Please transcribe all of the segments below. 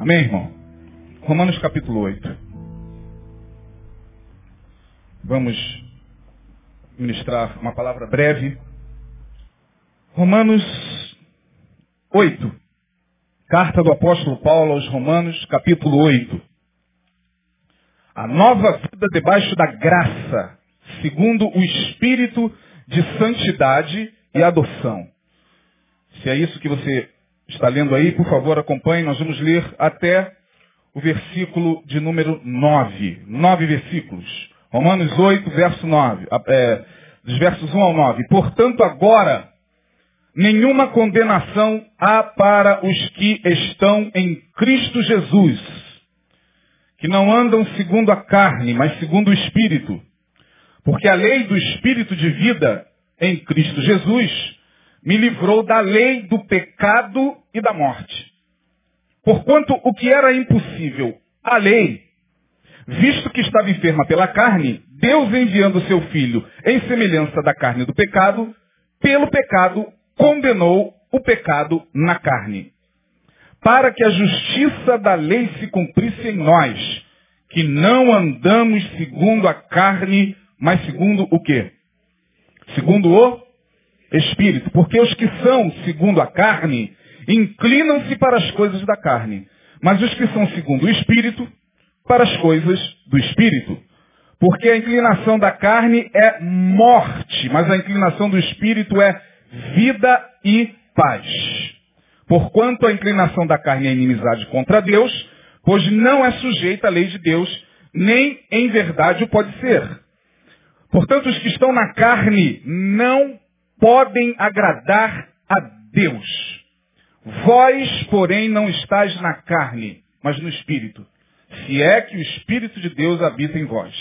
Amém, irmão? Romanos capítulo 8. Vamos ministrar uma palavra breve. Romanos 8. Carta do apóstolo Paulo aos Romanos, capítulo 8. A nova vida debaixo da graça, segundo o espírito de santidade e adoção. Se é isso que você está lendo aí, por favor, acompanhe. Nós vamos ler até o versículo de número 9. Nove versículos. Romanos 8, verso 9. É, dos versos 1 ao 9. Portanto, agora, nenhuma condenação há para os que estão em Cristo Jesus, que não andam segundo a carne, mas segundo o Espírito. Porque a lei do Espírito de vida em Cristo Jesus me livrou da lei do pecado e da morte. Porquanto o que era impossível, a lei, visto que estava enferma pela carne, Deus enviando seu filho em semelhança da carne do pecado, pelo pecado condenou o pecado na carne. Para que a justiça da lei se cumprisse em nós, que não andamos segundo a carne, mas segundo o quê? Segundo o espírito. Porque os que são segundo a carne inclinam-se para as coisas da carne. Mas os que são segundo o espírito, para as coisas do espírito. Porque a inclinação da carne é morte, mas a inclinação do espírito é vida e paz. Porquanto a inclinação da carne é inimizade contra Deus, pois não é sujeita à lei de Deus, nem em verdade o pode ser. Portanto, os que estão na carne não podem agradar a Deus. Vós, porém, não estáis na carne, mas no Espírito. Se é que o Espírito de Deus habita em vós.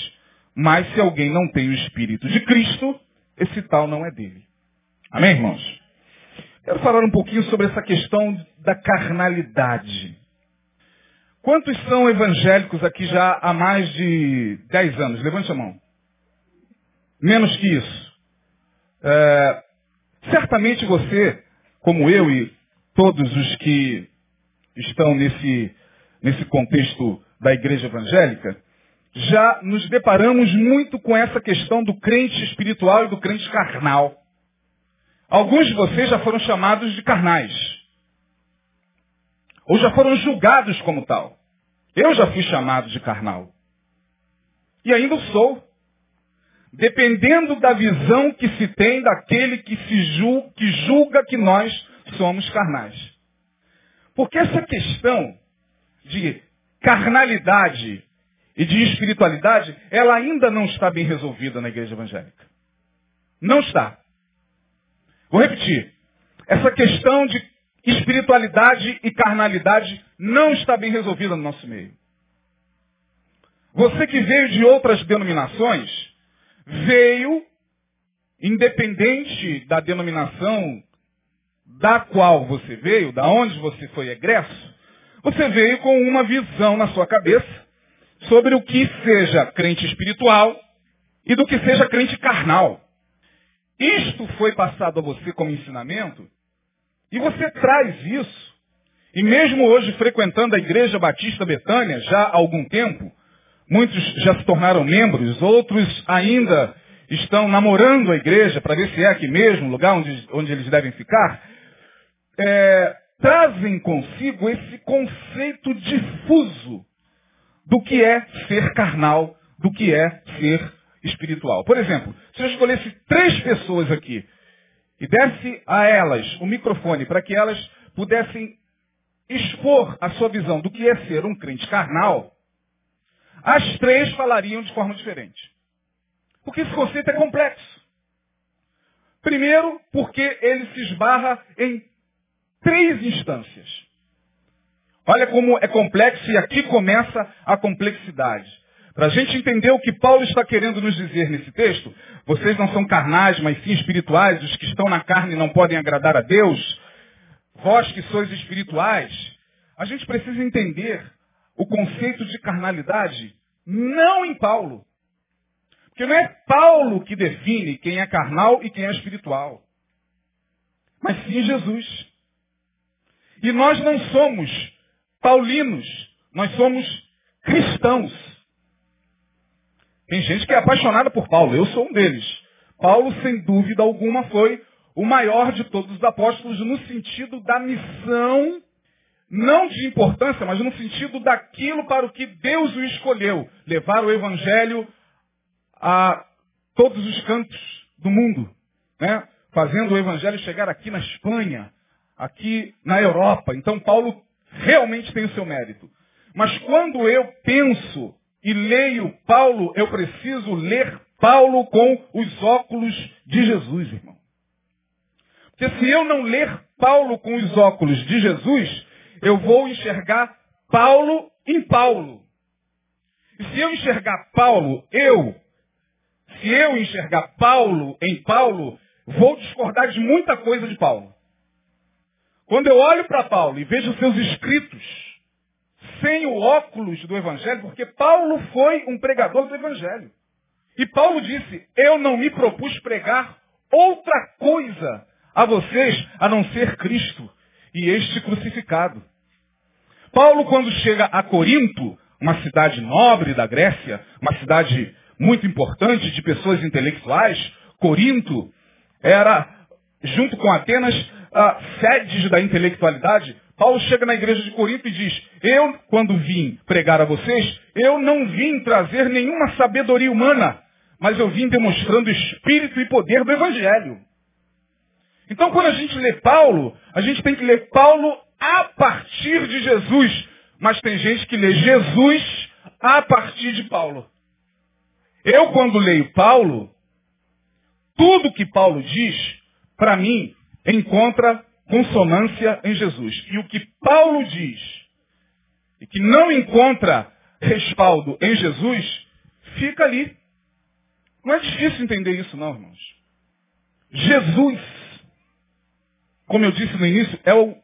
Mas se alguém não tem o Espírito de Cristo, esse tal não é dele. Amém, irmãos? Quero falar um pouquinho sobre essa questão da carnalidade. Quantos são evangélicos aqui já há mais de 10 anos? Levante a mão. Menos que isso. É, Certamente você, como eu e todos os que estão nesse, nesse contexto da igreja evangélica, já nos deparamos muito com essa questão do crente espiritual e do crente carnal. Alguns de vocês já foram chamados de carnais. Ou já foram julgados como tal. Eu já fui chamado de carnal. E ainda sou dependendo da visão que se tem daquele que, se julga, que julga que nós somos carnais. Porque essa questão de carnalidade e de espiritualidade, ela ainda não está bem resolvida na igreja evangélica. Não está. Vou repetir. Essa questão de espiritualidade e carnalidade não está bem resolvida no nosso meio. Você que veio de outras denominações, veio, independente da denominação da qual você veio, da onde você foi egresso, você veio com uma visão na sua cabeça sobre o que seja crente espiritual e do que seja crente carnal. Isto foi passado a você como ensinamento e você traz isso. E mesmo hoje frequentando a Igreja Batista Betânia, já há algum tempo, Muitos já se tornaram membros, outros ainda estão namorando a igreja para ver se é aqui mesmo o lugar onde, onde eles devem ficar. É, trazem consigo esse conceito difuso do que é ser carnal, do que é ser espiritual. Por exemplo, se eu escolhesse três pessoas aqui e desse a elas o microfone para que elas pudessem expor a sua visão do que é ser um crente carnal, as três falariam de forma diferente. Porque esse conceito é complexo. Primeiro, porque ele se esbarra em três instâncias. Olha como é complexo e aqui começa a complexidade. Para a gente entender o que Paulo está querendo nos dizer nesse texto, vocês não são carnais, mas sim espirituais, os que estão na carne não podem agradar a Deus, vós que sois espirituais, a gente precisa entender o conceito de carnalidade não em Paulo. Porque não é Paulo que define quem é carnal e quem é espiritual. Mas sim Jesus. E nós não somos paulinos. Nós somos cristãos. Tem gente que é apaixonada por Paulo. Eu sou um deles. Paulo, sem dúvida alguma, foi o maior de todos os apóstolos no sentido da missão, não de importância, mas no sentido daquilo para o que Deus o escolheu. Levar o evangelho a todos os cantos do mundo. Né? Fazendo o evangelho chegar aqui na Espanha, aqui na Europa. Então Paulo realmente tem o seu mérito. Mas quando eu penso e leio Paulo, eu preciso ler Paulo com os óculos de Jesus, irmão. Porque se eu não ler Paulo com os óculos de Jesus, eu vou enxergar Paulo em Paulo. E se eu enxergar Paulo, eu, se eu enxergar Paulo em Paulo, vou discordar de muita coisa de Paulo. Quando eu olho para Paulo e vejo seus escritos sem o óculos do Evangelho, porque Paulo foi um pregador do Evangelho. E Paulo disse, eu não me propus pregar outra coisa a vocês a não ser Cristo e este crucificado. Paulo, quando chega a Corinto, uma cidade nobre da Grécia, uma cidade muito importante de pessoas intelectuais, Corinto era, junto com Atenas, a sedes da intelectualidade. Paulo chega na igreja de Corinto e diz, eu, quando vim pregar a vocês, eu não vim trazer nenhuma sabedoria humana, mas eu vim demonstrando o espírito e poder do Evangelho. Então, quando a gente lê Paulo, a gente tem que ler Paulo a partir de Jesus. Mas tem gente que lê Jesus a partir de Paulo. Eu, quando leio Paulo, tudo que Paulo diz, para mim, encontra consonância em Jesus. E o que Paulo diz, e que não encontra respaldo em Jesus, fica ali. Não é difícil entender isso, não, irmãos. Jesus, como eu disse no início, é o,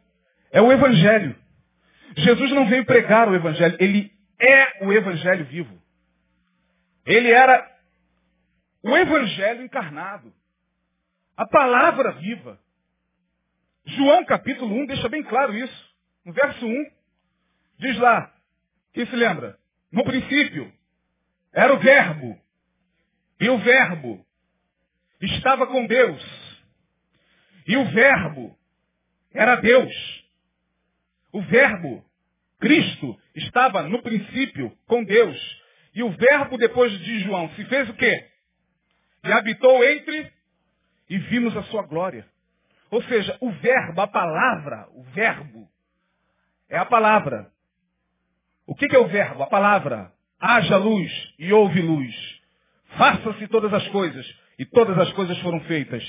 é o Evangelho. Jesus não veio pregar o Evangelho, ele é o Evangelho vivo. Ele era o Evangelho encarnado. A palavra viva. João capítulo 1 deixa bem claro isso. No verso 1, diz lá, quem se lembra? No princípio, era o verbo, e o Verbo estava com Deus. E o Verbo era Deus. O Verbo, Cristo, estava no princípio com Deus. E o Verbo, depois de João, se fez o quê? E habitou entre e vimos a sua glória. Ou seja, o verbo, a palavra, o verbo, é a palavra. O que é o verbo? A palavra. Haja luz e houve luz. Faça-se todas as coisas, e todas as coisas foram feitas.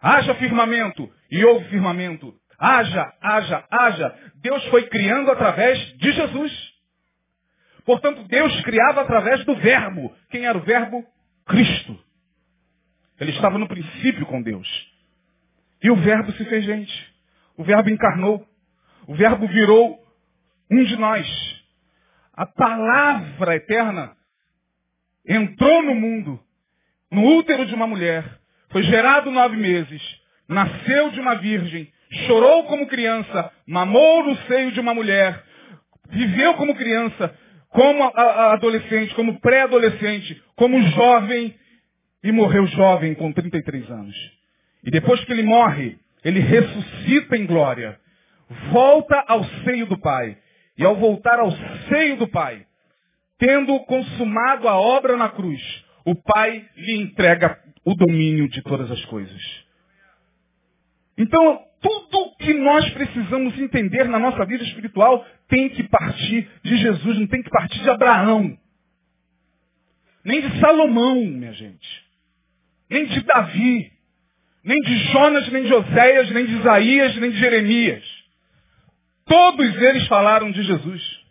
Haja firmamento, e houve firmamento. Haja, haja, haja. Deus foi criando através de Jesus. Portanto, Deus criava através do Verbo. Quem era o Verbo? Cristo. Ele estava no princípio com Deus. E o Verbo se fez gente. O Verbo encarnou. O Verbo virou um de nós. A palavra eterna entrou no mundo, no útero de uma mulher, foi gerado nove meses, nasceu de uma virgem, chorou como criança, mamou no seio de uma mulher, viveu como criança, como adolescente, como pré-adolescente, como jovem. E morreu jovem com 33 anos. E depois que ele morre, ele ressuscita em glória, volta ao seio do Pai. E ao voltar ao seio do Pai, tendo consumado a obra na cruz, o Pai lhe entrega o domínio de todas as coisas. Então, tudo que nós precisamos entender na nossa vida espiritual tem que partir de Jesus, não tem que partir de Abraão. Nem de Salomão, minha gente. Nem de Davi. Nem de Jonas, nem de Oséias, nem de Isaías, nem de Jeremias. Todos eles falaram de Jesus.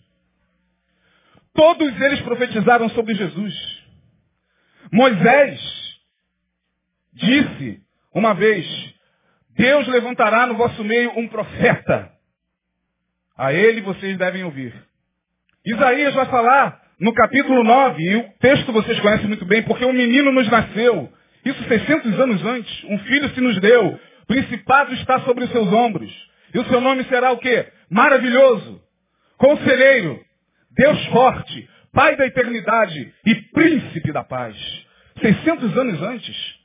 Todos eles profetizaram sobre Jesus. Moisés disse uma vez, Deus levantará no vosso meio um profeta. A ele vocês devem ouvir. Isaías vai falar no capítulo 9, e o texto vocês conhecem muito bem, porque um menino nos nasceu. Isso 600 anos antes. Um filho se nos deu. Principado está sobre os seus ombros. E o seu nome será o quê? Maravilhoso. Conselheiro, Deus forte, Pai da eternidade e príncipe da paz. 600 anos antes.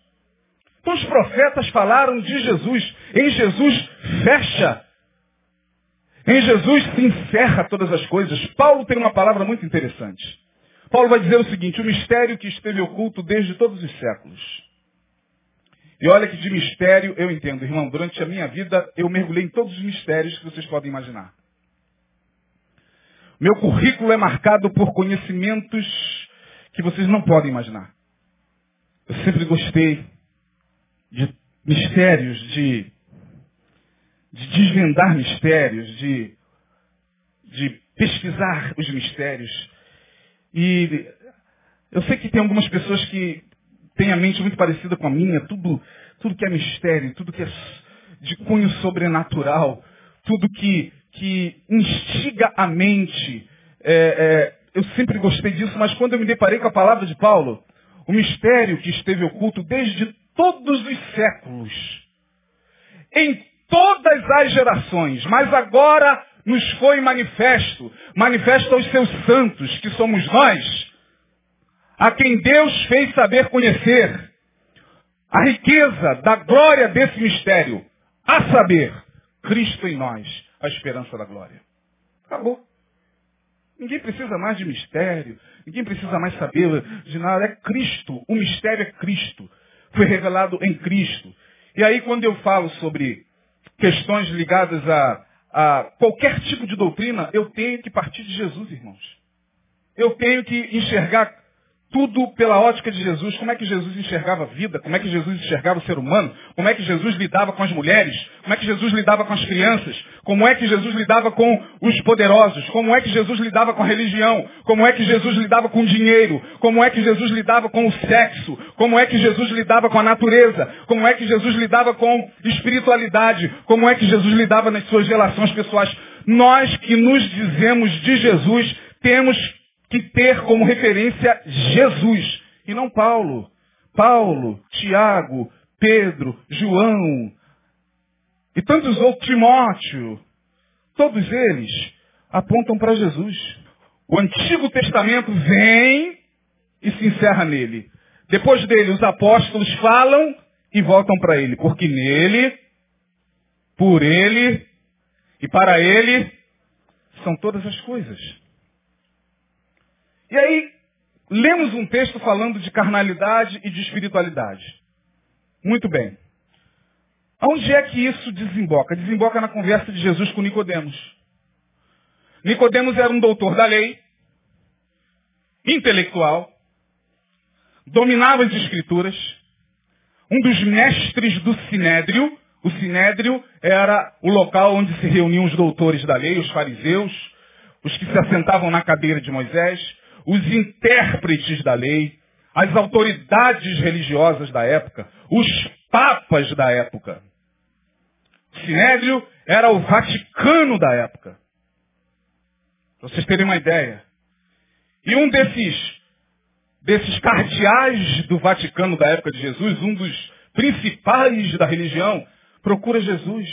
Os profetas falaram de Jesus. Em Jesus fecha. Em Jesus se encerra todas as coisas. Paulo tem uma palavra muito interessante. Paulo vai dizer o seguinte, o mistério que esteve oculto desde todos os séculos. E olha que de mistério eu entendo, irmão, durante a minha vida eu mergulhei em todos os mistérios que vocês podem imaginar. Meu currículo é marcado por conhecimentos que vocês não podem imaginar. Eu sempre gostei de mistérios, de, de desvendar mistérios, de, de pesquisar os mistérios. E eu sei que tem algumas pessoas que têm a mente muito parecida com a minha, tudo, tudo que é mistério, tudo que é de cunho sobrenatural, tudo que, que instiga a mente. É, é, eu sempre gostei disso, mas quando eu me deparei com a palavra de Paulo, o mistério que esteve oculto desde todos os séculos, em todas as gerações, mas agora nos foi manifesto, manifesto aos seus santos, que somos nós, a quem Deus fez saber conhecer a riqueza da glória desse mistério, a saber, Cristo em nós, a esperança da glória. Acabou. Ninguém precisa mais de mistério, ninguém precisa mais saber de nada. É Cristo, o mistério é Cristo. Foi revelado em Cristo. E aí quando eu falo sobre questões ligadas a, a qualquer tipo de doutrina, eu tenho que partir de Jesus, irmãos. Eu tenho que enxergar tudo pela ótica de Jesus. Como é que Jesus enxergava a vida? Como é que Jesus enxergava o ser humano? Como é que Jesus lidava com as mulheres? Como é que Jesus lidava com as crianças? Como é que Jesus lidava com os poderosos? Como é que Jesus lidava com a religião? Como é que Jesus lidava com o dinheiro? Como é que Jesus lidava com o sexo? Como é que Jesus lidava com a natureza? Como é que Jesus lidava com espiritualidade? Como é que Jesus lidava nas suas relações pessoais? Nós que nos dizemos de Jesus temos que ter como referência Jesus e não Paulo. Paulo, Tiago, Pedro, João e tantos outros, Timóteo, todos eles apontam para Jesus. O Antigo Testamento vem e se encerra nele. Depois dele, os apóstolos falam e voltam para ele, porque nele, por ele e para ele são todas as coisas. E aí, lemos um texto falando de carnalidade e de espiritualidade. Muito bem. Onde é que isso desemboca? Desemboca na conversa de Jesus com Nicodemos. Nicodemos era um doutor da lei, intelectual, dominava as escrituras, um dos mestres do Sinédrio. O Sinédrio era o local onde se reuniam os doutores da lei, os fariseus, os que se assentavam na cadeira de Moisés os intérpretes da lei, as autoridades religiosas da época, os papas da época. Sinédrio era o Vaticano da época. Para vocês terem uma ideia. E um desses, desses cardeais do Vaticano da época de Jesus, um dos principais da religião, procura Jesus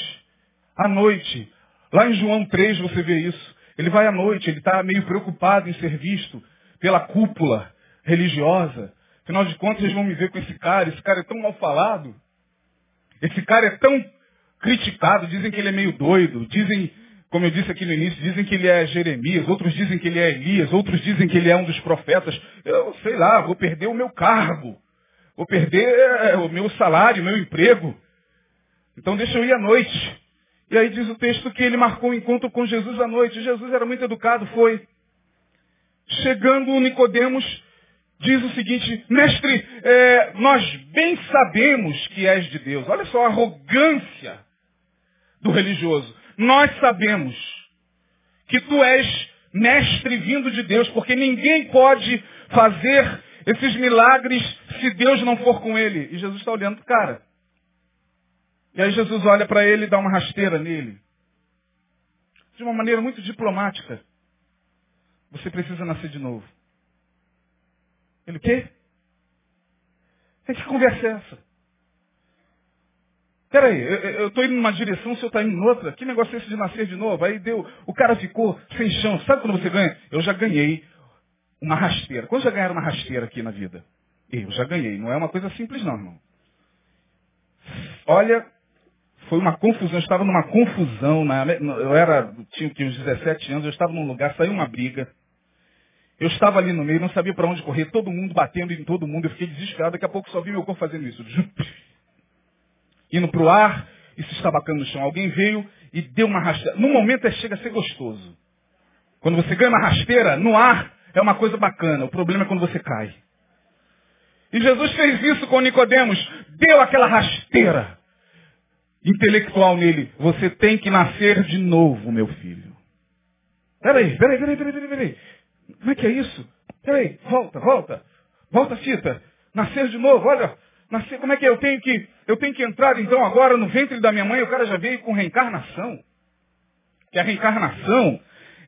à noite. Lá em João 3 você vê isso. Ele vai à noite, ele está meio preocupado em ser visto pela cúpula religiosa. Afinal de contas, eles vão me ver com esse cara. Esse cara é tão mal falado. Esse cara é tão criticado. Dizem que ele é meio doido. Dizem, como eu disse aqui no início, dizem que ele é Jeremias. Outros dizem que ele é Elias. Outros dizem que ele é um dos profetas. Eu sei lá, vou perder o meu cargo. Vou perder é, o meu salário, o meu emprego. Então deixa eu ir à noite. E aí diz o texto que ele marcou um encontro com Jesus à noite. Jesus era muito educado, foi. Chegando Nicodemos, diz o seguinte, mestre, é, nós bem sabemos que és de Deus. Olha só a arrogância do religioso. Nós sabemos que tu és mestre vindo de Deus, porque ninguém pode fazer esses milagres se Deus não for com ele. E Jesus está olhando para o cara. E aí Jesus olha para ele e dá uma rasteira nele. De uma maneira muito diplomática. Você precisa nascer de novo. Ele, o quê? Que conversa é essa? Peraí, eu estou indo numa direção, o senhor está indo em outra. Que negócio é esse de nascer de novo? Aí deu, o cara ficou sem chão. Sabe quando você ganha? Eu já ganhei uma rasteira. Quando já ganharam uma rasteira aqui na vida? Eu já ganhei. Não é uma coisa simples não, irmão. Olha, foi uma confusão. Eu estava numa confusão. Na, eu era, tinha uns 17 anos, eu estava num lugar, saiu uma briga. Eu estava ali no meio, não sabia para onde correr, todo mundo batendo em todo mundo. Eu fiquei desesperado. Daqui a pouco só vi meu corpo fazendo isso. Indo para o ar e se estabacando no chão. Alguém veio e deu uma rasteira. No momento é, chega a ser gostoso. Quando você ganha uma rasteira, no ar, é uma coisa bacana. O problema é quando você cai. E Jesus fez isso com Nicodemos. Deu aquela rasteira intelectual nele. Você tem que nascer de novo, meu filho. Peraí, peraí, peraí, peraí, peraí. Como é que é isso? Peraí, volta, volta. Volta a fita. Nascer de novo, olha. Nascer, como é que é? Eu tenho que, eu tenho que entrar então agora no ventre da minha mãe. O cara já veio com reencarnação. Que a reencarnação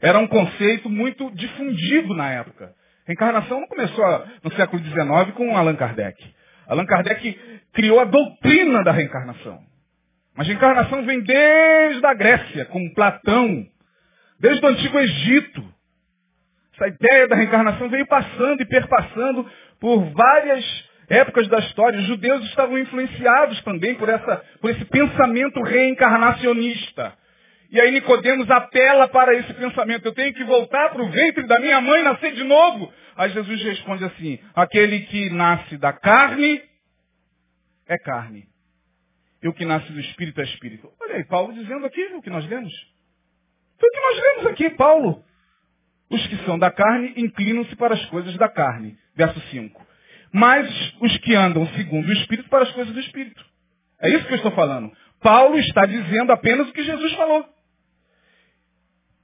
era um conceito muito difundido na época. Reencarnação não começou no século XIX com Allan Kardec. Allan Kardec criou a doutrina da reencarnação. Mas reencarnação vem desde a Grécia, com Platão, desde o Antigo Egito. Essa ideia da reencarnação veio passando e perpassando por várias épocas da história. Os judeus estavam influenciados também por, essa, por esse pensamento reencarnacionista. E aí Nicodemos apela para esse pensamento. Eu tenho que voltar para o ventre da minha mãe e nascer de novo. Aí Jesus responde assim, aquele que nasce da carne é carne. E o que nasce do espírito é espírito. Olha aí, Paulo dizendo aqui o que nós lemos. Foi o que nós lemos aqui, Paulo. Os que são da carne inclinam-se para as coisas da carne. Verso 5. Mas os que andam segundo o Espírito para as coisas do Espírito. É isso que eu estou falando. Paulo está dizendo apenas o que Jesus falou.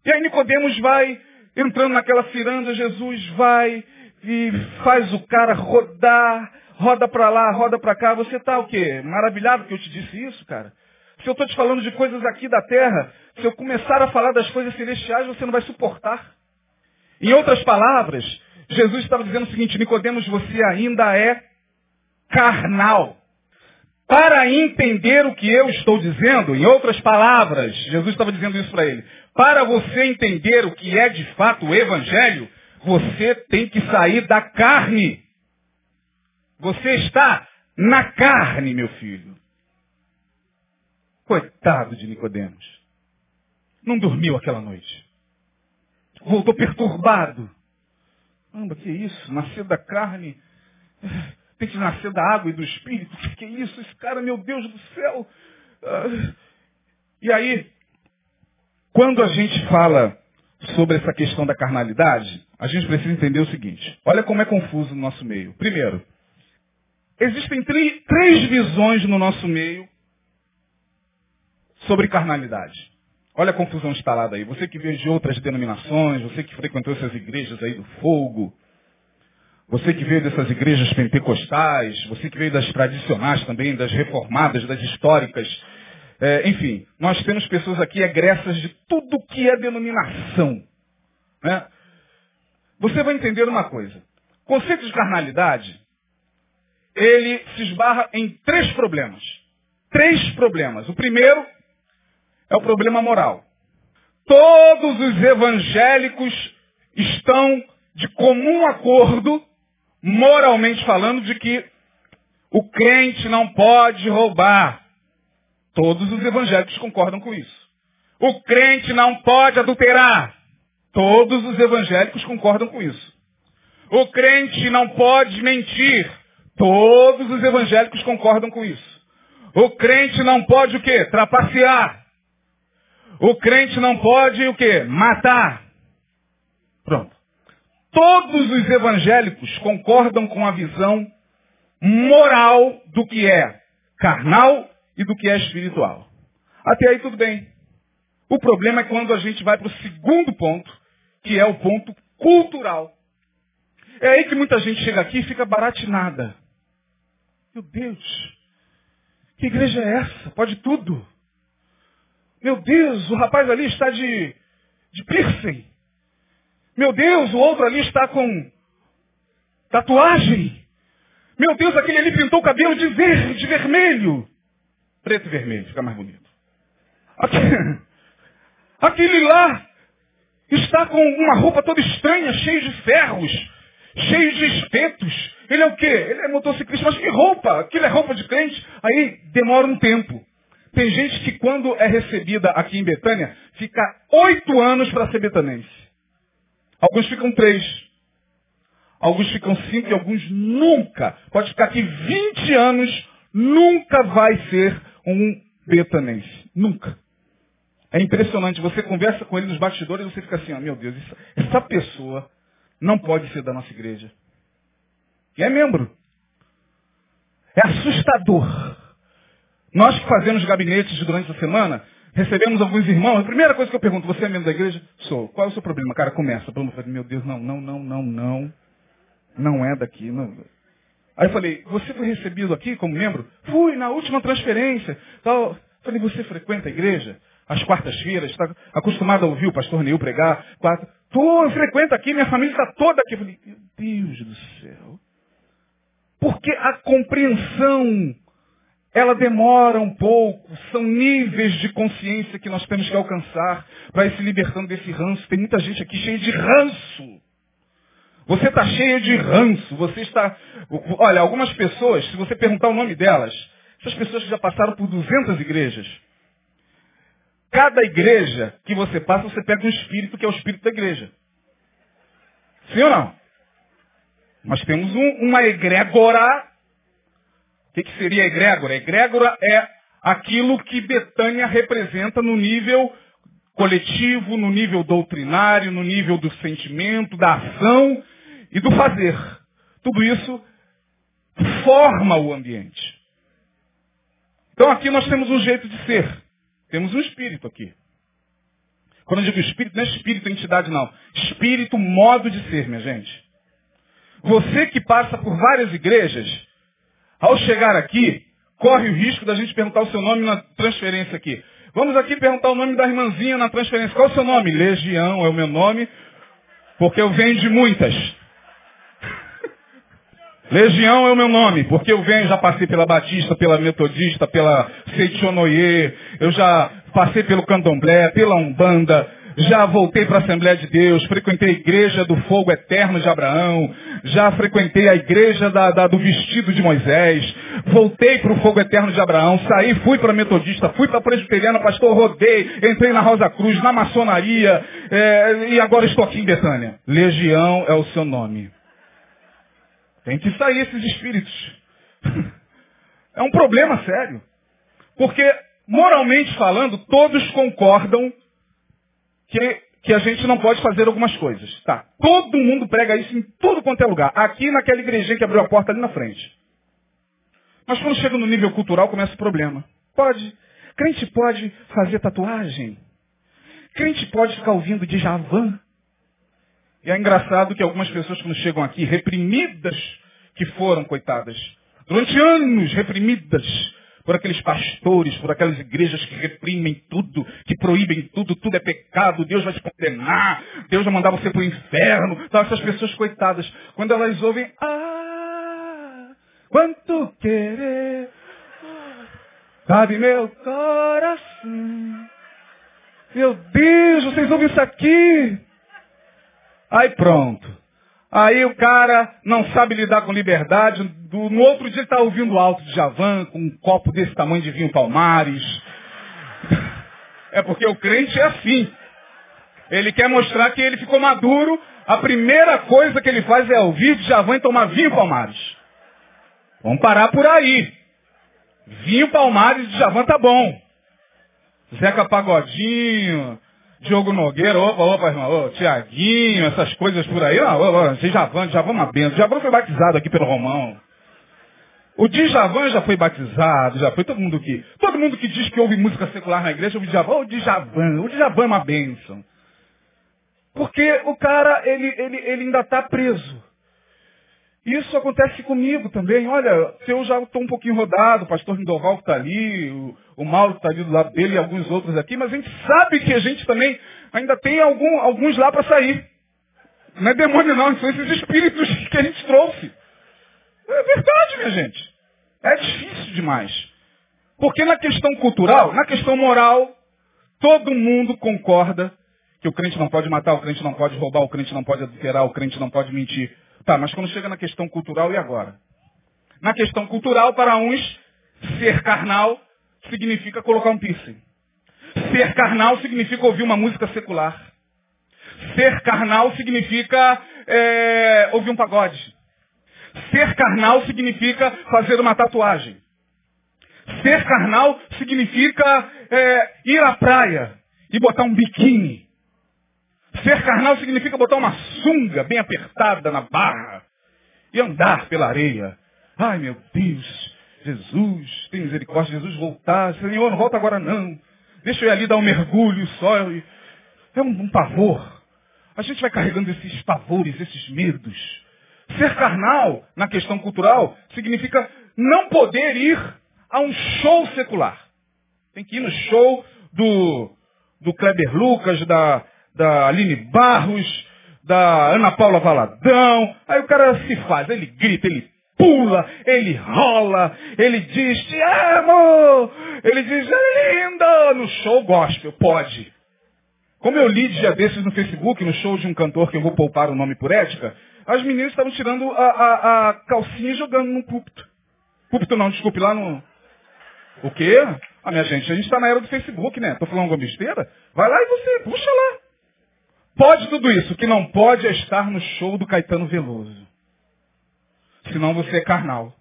E aí Nicodemos vai entrando naquela ciranda, Jesus vai e faz o cara rodar, roda para lá, roda para cá. Você está o quê? Maravilhado que eu te disse isso, cara? Se eu estou te falando de coisas aqui da terra, se eu começar a falar das coisas celestiais, você não vai suportar. Em outras palavras, Jesus estava dizendo o seguinte, Nicodemos, você ainda é carnal. Para entender o que eu estou dizendo, em outras palavras, Jesus estava dizendo isso para ele. Para você entender o que é de fato o Evangelho, você tem que sair da carne. Você está na carne, meu filho. Coitado de Nicodemos. Não dormiu aquela noite. Voltou perturbado. Anda, que isso? Nascer da carne tem que nascer da água e do espírito. Que é isso? Esse cara, meu Deus do céu. Ah. E aí, quando a gente fala sobre essa questão da carnalidade, a gente precisa entender o seguinte. Olha como é confuso no nosso meio. Primeiro, existem três visões no nosso meio sobre carnalidade. Olha a confusão instalada aí. Você que veio de outras denominações, você que frequentou essas igrejas aí do fogo, você que veio dessas igrejas pentecostais, você que veio das tradicionais também, das reformadas, das históricas. É, enfim, nós temos pessoas aqui egressas de tudo que é denominação. Né? Você vai entender uma coisa. O conceito de carnalidade, ele se esbarra em três problemas. Três problemas. O primeiro é o problema moral. Todos os evangélicos estão de comum acordo moralmente falando, de que o crente não pode roubar. Todos os evangélicos concordam com isso. O crente não pode adulterar. Todos os evangélicos concordam com isso. O crente não pode mentir. Todos os evangélicos concordam com isso. O crente não pode o quê? Trapacear. O crente não pode o quê? Matar. Pronto. Todos os evangélicos concordam com a visão moral do que é carnal e do que é espiritual. Até aí tudo bem. O problema é quando a gente vai para o segundo ponto, que é o ponto cultural. É aí que muita gente chega aqui e fica baratinada. Meu Deus, que igreja é essa? Pode tudo. Meu Deus, o rapaz ali está de, de piercing. Meu Deus, o outro ali está com tatuagem. Meu Deus, aquele ali pintou o cabelo de verde, de vermelho. Preto e vermelho, fica mais bonito. Aquele, aquele lá está com uma roupa toda estranha, cheia de ferros, cheio de espetos. Ele é o quê? Ele é motociclista, mas que roupa? Aquilo é roupa de crente. Aí demora um tempo. Tem gente que quando é recebida aqui em Betânia, fica oito anos para ser betanense. Alguns ficam três. Alguns ficam cinco e alguns nunca. Pode ficar aqui 20 anos, nunca vai ser um betanense. Nunca. É impressionante. Você conversa com ele nos bastidores e você fica assim, ó, meu Deus, essa pessoa não pode ser da nossa igreja. E é membro. É assustador. Nós que fazemos gabinetes durante a semana, recebemos alguns irmãos. A primeira coisa que eu pergunto, você é membro da igreja? Sou. Qual é o seu problema? Cara, começa. Mundo fala, meu Deus, não, não, não, não, não. Não é daqui. Não. Aí eu falei, você foi recebido aqui como membro? Fui, na última transferência. Tal. Falei, você frequenta a igreja? Às quartas-feiras, está acostumado a ouvir o pastor Neil pregar? Quatro. Tô, frequenta aqui, minha família está toda aqui. Eu falei, meu Deus do céu. Porque a compreensão, ela demora um pouco. São níveis de consciência que nós temos que alcançar para ir se libertando desse ranço. Tem muita gente aqui cheia de ranço. Você está cheio de ranço. Você está. Olha, algumas pessoas, se você perguntar o nome delas, essas pessoas que já passaram por 200 igrejas, cada igreja que você passa, você pega um espírito que é o espírito da igreja. Sim ou não? Nós temos um, uma egrégora. O que, seria egrégora? Egrégora é aquilo que Betânia representa no nível coletivo, no nível doutrinário, no nível do sentimento, da ação e do fazer. Tudo isso forma o ambiente. Então aqui nós temos um jeito de ser. Temos um espírito aqui. Quando eu digo espírito, não é espírito entidade, não. Espírito, modo de ser, minha gente. Você que passa por várias igrejas, ao chegar aqui, corre o risco da gente perguntar o seu nome na transferência aqui. Vamos aqui perguntar o nome da irmãzinha na transferência. Qual é o seu nome? Legião é o meu nome, porque eu venho de muitas. Legião é o meu nome, porque eu venho, já passei pela Batista, pela Metodista, pela Seichonoye, eu já passei pelo Candomblé, pela Umbanda, já voltei para a Assembleia de Deus, frequentei a Igreja do Fogo Eterno de Abraão, já frequentei a Igreja da, da, do Vestido de Moisés, voltei para o Fogo Eterno de Abraão, saí, fui para Metodista, fui para Presbiteriana, pastor, rodei, entrei na Rosa Cruz, na maçonaria, é, e agora estou aqui em Betânia. Legião é o seu nome. Tem que sair esses espíritos. É um problema sério. Porque, moralmente falando, todos concordam que, que a gente não pode fazer algumas coisas. Tá. Todo mundo prega isso em tudo quanto é lugar. Aqui naquela igrejinha que abriu a porta ali na frente. Mas quando chega no nível cultural, começa o problema. Pode. Crente pode fazer tatuagem. Crente pode ficar ouvindo de Javan. E é engraçado que algumas pessoas quando chegam aqui, reprimidas, que foram, coitadas, durante anos reprimidas, por aqueles pastores, por aquelas igrejas que reprimem tudo, que proíbem tudo, tudo é pecado, Deus vai te condenar, Deus vai mandar você para o inferno. Então essas pessoas coitadas, quando elas ouvem, ah, quanto querer, sabe meu coração. Meu Deus, vocês ouvem isso aqui? Aí pronto. Aí o cara não sabe lidar com liberdade. Do, no outro dia ele está ouvindo alto de Javan, com um copo desse tamanho de vinho Palmares. É porque o crente é assim. Ele quer mostrar que ele ficou maduro. A primeira coisa que ele faz é ouvir de Javan e tomar vinho Palmares. Vamos parar por aí. Vinho Palmares de Javan tá bom. Zeca Pagodinho, Diogo Nogueira, opa, opa, irmão, Tiaguinho, essas coisas por aí, não, ô, ô, Djavan, Djavan uma benção. Djavan foi batizado aqui pelo Romão. O Djavan já foi batizado, já foi todo mundo que, todo mundo que diz que ouve música secular na igreja, ouve Djavan, o Djavan, o Djavan é uma bênção. Porque o cara, ele, ele, ele ainda está preso. Isso acontece comigo também. Olha, eu já estou um pouquinho rodado, o pastor Lindoval está ali, o, o Mauro está ali do lado dele e alguns outros aqui, mas a gente sabe que a gente também ainda tem algum, alguns lá para sair. Não é demônio não, são esses espíritos que a gente trouxe. É verdade, minha gente. É difícil demais. Porque na questão cultural, na questão moral, todo mundo concorda que o crente não pode matar, o crente não pode roubar, o crente não pode adulterar, o crente não pode mentir. Tá, mas quando chega na questão cultural, e agora? Na questão cultural, para uns, ser carnal significa colocar um piercing. Ser carnal significa ouvir uma música secular. Ser carnal significa é, ouvir um pagode. Ser carnal significa fazer uma tatuagem. Ser carnal significa é, ir à praia e botar um biquíni. Ser carnal significa botar uma sunga bem apertada na barra e andar pela areia. Ai meu Deus, Jesus, tem misericórdia, Jesus voltar. Senhor, não volta agora não. Deixa eu ir ali dar um mergulho só. É um, um pavor. A gente vai carregando esses pavores, esses medos. Ser carnal, na questão cultural, significa não poder ir a um show secular. Tem que ir no show do, do Kleber Lucas, da, da Aline Barros, da Ana Paula Valadão. Aí o cara se faz, ele grita, ele pula, ele rola, ele diz, te amo, ele diz, é linda, no show gospel, pode. Como eu li dia desses no Facebook, no show de um cantor que eu vou poupar o nome por ética, as meninas estavam tirando a, a, a calcinha e jogando no púlpito. Púlpito não, desculpe, lá no... O quê? Ah, minha gente, a gente está na era do Facebook, né? Tô falando alguma besteira? Vai lá e você, puxa lá. Pode tudo isso. O que não pode é estar no show do Caetano Veloso. Senão você é carnal.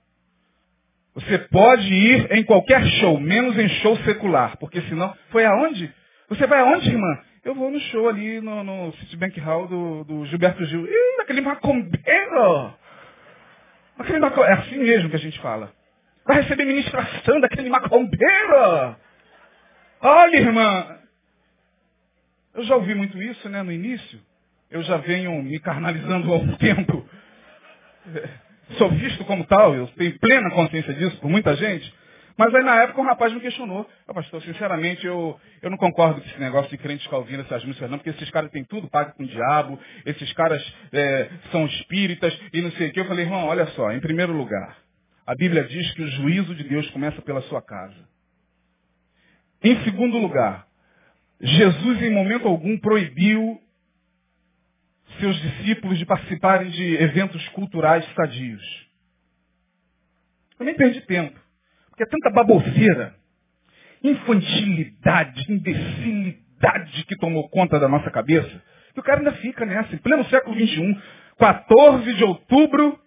Você pode ir em qualquer show, menos em show secular. Porque senão... Foi aonde? Você vai aonde, irmã? Eu vou no show ali no, no Citibank Hall do, do Gilberto Gil. Ih, naquele macumbeiro! Aquele macumbeiro. É assim mesmo que a gente fala. Vai receber ministração daquele macumbeiro! Olha, irmã! Eu já ouvi muito isso, né, no início. Eu já venho me carnalizando há um tempo. Sou visto como tal, eu tenho plena consciência disso por muita gente. Mas aí na época um rapaz me questionou. Eu, pastor, sinceramente, eu, eu não concordo com esse negócio de crente ficar ouvindo essas músicas não, porque esses caras têm tudo pago com o diabo, esses caras é, são espíritas e não sei o que. Eu falei, irmão, olha só, em primeiro lugar, a Bíblia diz que o juízo de Deus começa pela sua casa. Em segundo lugar, Jesus em momento algum proibiu seus discípulos de participarem de eventos culturais sadios. Eu nem perdi tempo. Porque é tanta baboseira, infantilidade, imbecilidade que tomou conta da nossa cabeça, que o cara ainda fica nessa, em pleno século XXI, 14 de outubro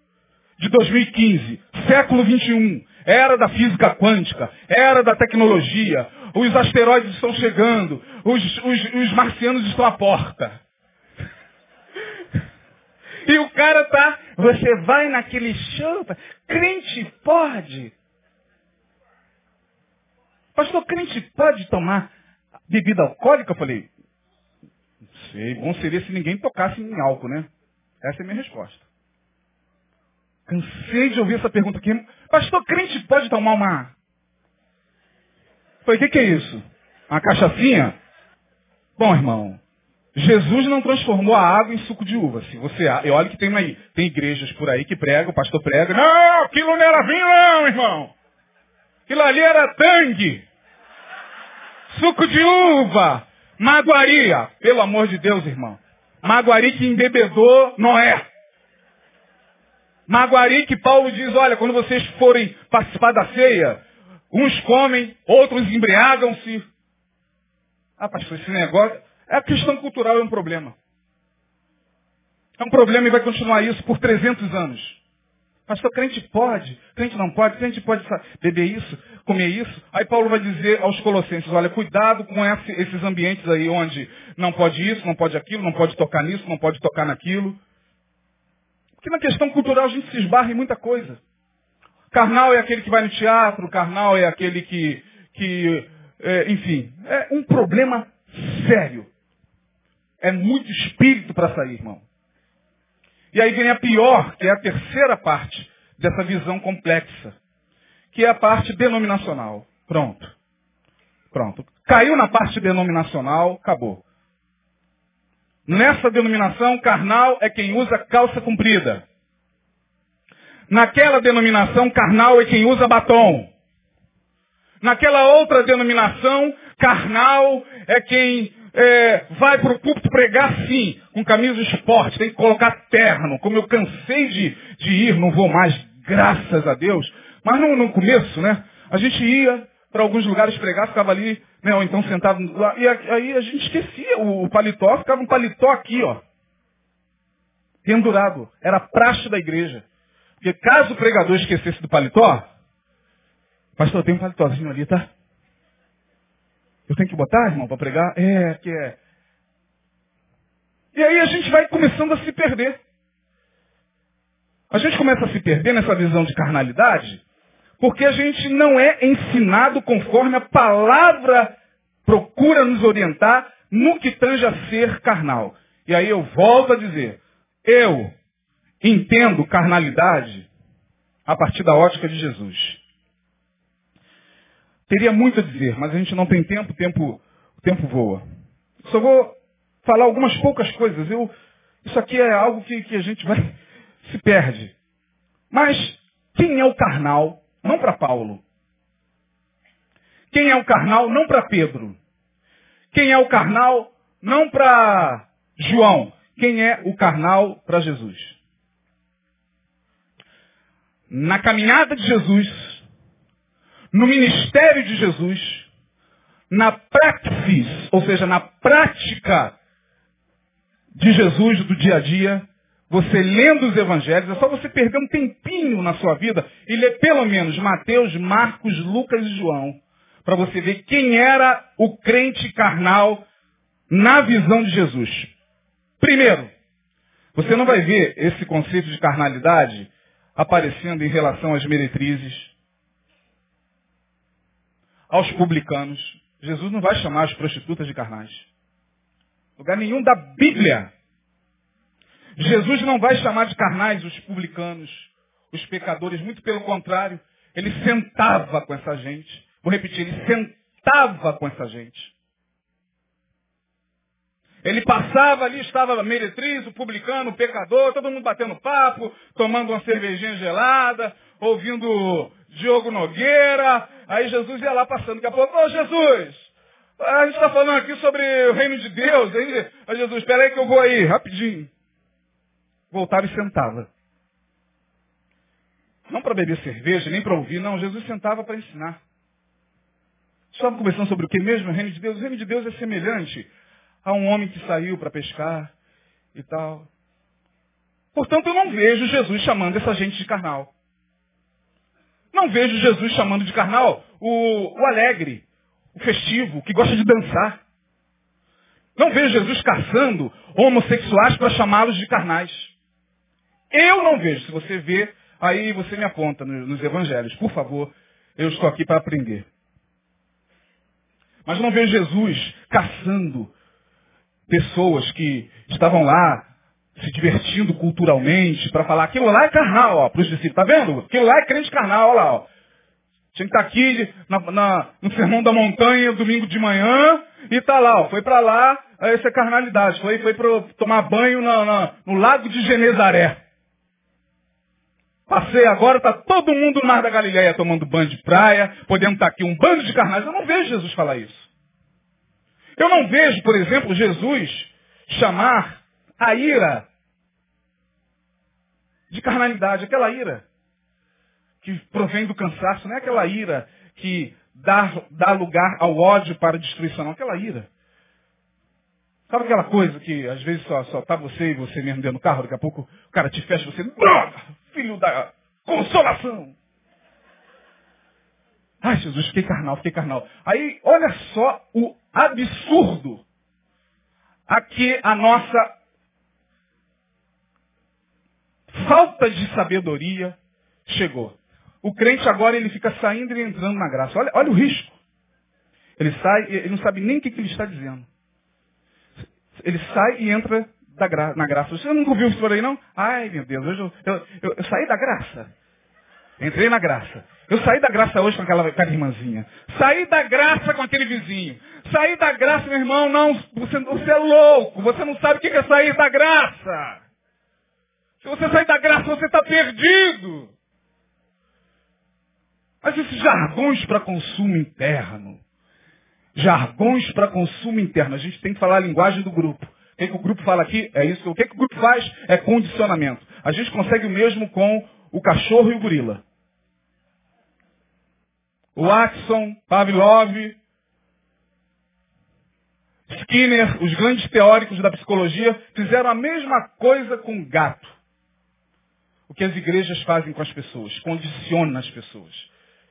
de 2015, século XXI, era da física quântica, era da tecnologia, os asteroides estão chegando, os, os, os marcianos estão à porta. E o cara tá, você vai naquele show, crente pode. Pastor, crente pode tomar bebida alcoólica? Eu falei, não sei, bom seria se ninguém tocasse em álcool, né? Essa é a minha resposta. Cansei de ouvir essa pergunta aqui. Pastor, crente pode tomar uma... Falei, o que, que é isso? Uma cachaçinha? Bom, irmão, Jesus não transformou a água em suco de uva. Se você, eu olho que tem aí, tem igrejas por aí que pregam, o pastor prega. Não, aquilo não era vinho não, irmão. Aquilo ali era tangue. Suco de uva. Maguaria. Pelo amor de Deus, irmão. Maguari que embebedou Noé. Maguari que Paulo diz, olha, quando vocês forem participar da ceia, uns comem, outros embriagam-se. Ah, pastor, esse negócio... É a questão cultural é um problema. É um problema e vai continuar isso por 300 anos. Pastor, crente pode, crente não pode, crente pode beber isso, comer isso. Aí Paulo vai dizer aos colossenses, olha, cuidado com esse, esses ambientes aí onde não pode isso, não pode aquilo, não pode tocar nisso, não pode tocar naquilo. Porque na questão cultural a gente se esbarra em muita coisa. Carnal é aquele que vai no teatro, carnal é aquele que, que é, enfim, é um problema sério. É muito espírito para sair, irmão. E aí vem a pior, que é a terceira parte dessa visão complexa, que é a parte denominacional. Pronto. Pronto. Caiu na parte denominacional, acabou. Nessa denominação, carnal é quem usa calça comprida. Naquela denominação, carnal é quem usa batom. Naquela outra denominação, carnal é quem é, vai para o púlpito pregar sim, com camisa esporte, tem que colocar terno. Como eu cansei de, de ir, não vou mais, graças a Deus. Mas no, no começo, né? A gente ia para alguns lugares pregar, ficava ali, né? Ou então sentado lá, e aí a gente esquecia o, o paletó, ficava um paletó aqui, ó. Pendurado. Era praxe da igreja. Porque caso o pregador esquecesse do paletó, pastor, tem um paletózinho ali, tá? Eu tenho que botar, irmão, para pregar? É, que é. E aí a gente vai começando a se perder. A gente começa a se perder nessa visão de carnalidade, porque a gente não é ensinado conforme a palavra procura nos orientar no que tange a ser carnal. E aí eu volto a dizer, eu entendo carnalidade a partir da ótica de Jesus. Teria muito a dizer, mas a gente não tem tempo, tempo o tempo voa. Só vou falar algumas poucas coisas. Eu, isso aqui é algo que, que a gente vai se perde. Mas quem é o carnal? Não para Paulo. Quem é o carnal? Não para Pedro. Quem é o carnal? Não para João. Quem é o carnal para Jesus? Na caminhada de Jesus, no ministério de Jesus, na praxis, ou seja, na prática de Jesus do dia a dia, você lendo os evangelhos, é só você perder um tempinho na sua vida e ler pelo menos Mateus, Marcos, Lucas e João, para você ver quem era o crente carnal na visão de Jesus. Primeiro, você não vai ver esse conceito de carnalidade aparecendo em relação às meretrizes, aos publicanos. Jesus não vai chamar as prostitutas de carnais. Lugar nenhum da Bíblia. Jesus não vai chamar de carnais os publicanos, os pecadores, muito pelo contrário. Ele sentava com essa gente. Vou repetir, ele sentava com essa gente. Ele passava ali, estava a meretriz, o publicano, o pecador, todo mundo batendo papo, tomando uma cervejinha gelada, ouvindo Diogo Nogueira. Aí Jesus ia lá passando. Daqui a pouco, ô Jesus, a gente está falando aqui sobre o reino de Deus. Aí, aí Jesus, espera aí que eu vou aí, rapidinho. Voltava e sentava. Não para beber cerveja, nem para ouvir, não. Jesus sentava para ensinar. Estava conversando sobre o que mesmo? O reino de Deus. O reino de Deus é semelhante a um homem que saiu para pescar e tal. Portanto, eu não vejo Jesus chamando essa gente de carnal. Não vejo Jesus chamando de carnal o, o alegre, o festivo, que gosta de dançar. Não vejo Jesus caçando homossexuais para chamá-los de carnais. Eu não vejo. Se você vê, aí você me aponta nos evangelhos. Por favor, eu estou aqui para aprender. Mas não vejo Jesus caçando pessoas que estavam lá se divertindo culturalmente para falar aquilo lá é carnal, para os discípulos. Tá vendo? Aquilo lá é crente carnal, ó lá, ó. Tinha que estar tá aqui na, na, no Sermão da Montanha, domingo de manhã, e tá lá, ó. Foi para lá, essa é carnalidade. Foi, foi para tomar banho na, na, no lago de Genezaré. Passei agora, tá todo mundo no Mar da Galileia tomando banho de praia, podendo estar tá aqui um bando de carnais. Eu não vejo Jesus falar isso. Eu não vejo, por exemplo, Jesus chamar a ira de carnalidade, aquela ira que provém do cansaço, não é aquela ira que dá, dá lugar ao ódio para a destruição, não, aquela ira. Sabe aquela coisa que às vezes só, só tá você e você mesmo dentro do carro, daqui a pouco o cara te fecha você, filho da consolação. Ai, Jesus, fiquei carnal, fiquei carnal. Aí, olha só o absurdo a que a nossa falta de sabedoria chegou. O crente agora ele fica saindo e entrando na graça. Olha, olha o risco. Ele sai, ele não sabe nem o que, que ele está dizendo. Ele sai e entra gra na graça. Você nunca ouviu isso por aí, não? Ai, meu Deus, eu, eu, eu, eu saí da graça. Entrei na graça. Eu saí da graça hoje com aquela, aquela irmãzinha. Saí da graça com aquele vizinho. Saí da graça, meu irmão, não, você, você é louco. Você não sabe o que é sair da graça. Se você sair da graça, você está perdido. Mas esses jargões para consumo interno. Jargões para consumo interno. A gente tem que falar a linguagem do grupo. O que, que o grupo fala aqui? É isso. O que, que o grupo faz? É condicionamento. A gente consegue o mesmo com o cachorro e o gorila. Watson, Pavlov, Skinner, os grandes teóricos da psicologia, fizeram a mesma coisa com o gato. O que as igrejas fazem com as pessoas, condiciona as pessoas.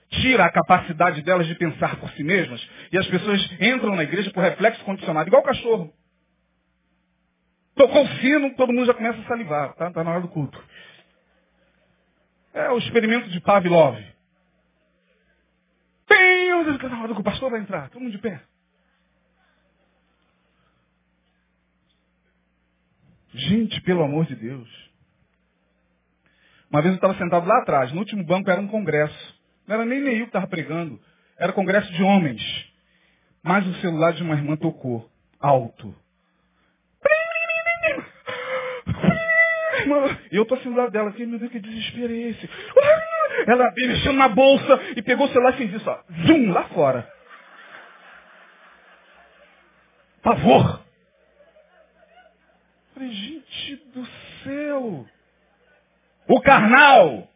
Tira a capacidade delas de pensar por si mesmas e as pessoas entram na igreja por reflexo condicionado, igual o cachorro. Tocou o sino, todo mundo já começa a salivar, tá? Tá na hora do culto. É o experimento de Pavlov. Tem, na hora que o pastor vai entrar, todo mundo de pé. Gente, pelo amor de Deus. Uma vez eu estava sentado lá atrás, no último banco era um congresso. Não era nem Neil que estava pregando, era congresso de homens. Mas o celular de uma irmã tocou, alto. E eu estou assim do lado dela, aqui, meu Deus, que desespero é esse? Ela mexeu na bolsa e pegou o celular e fez isso, ó. Zoom, lá fora. Pavor. Falei, gente do céu. O carnal.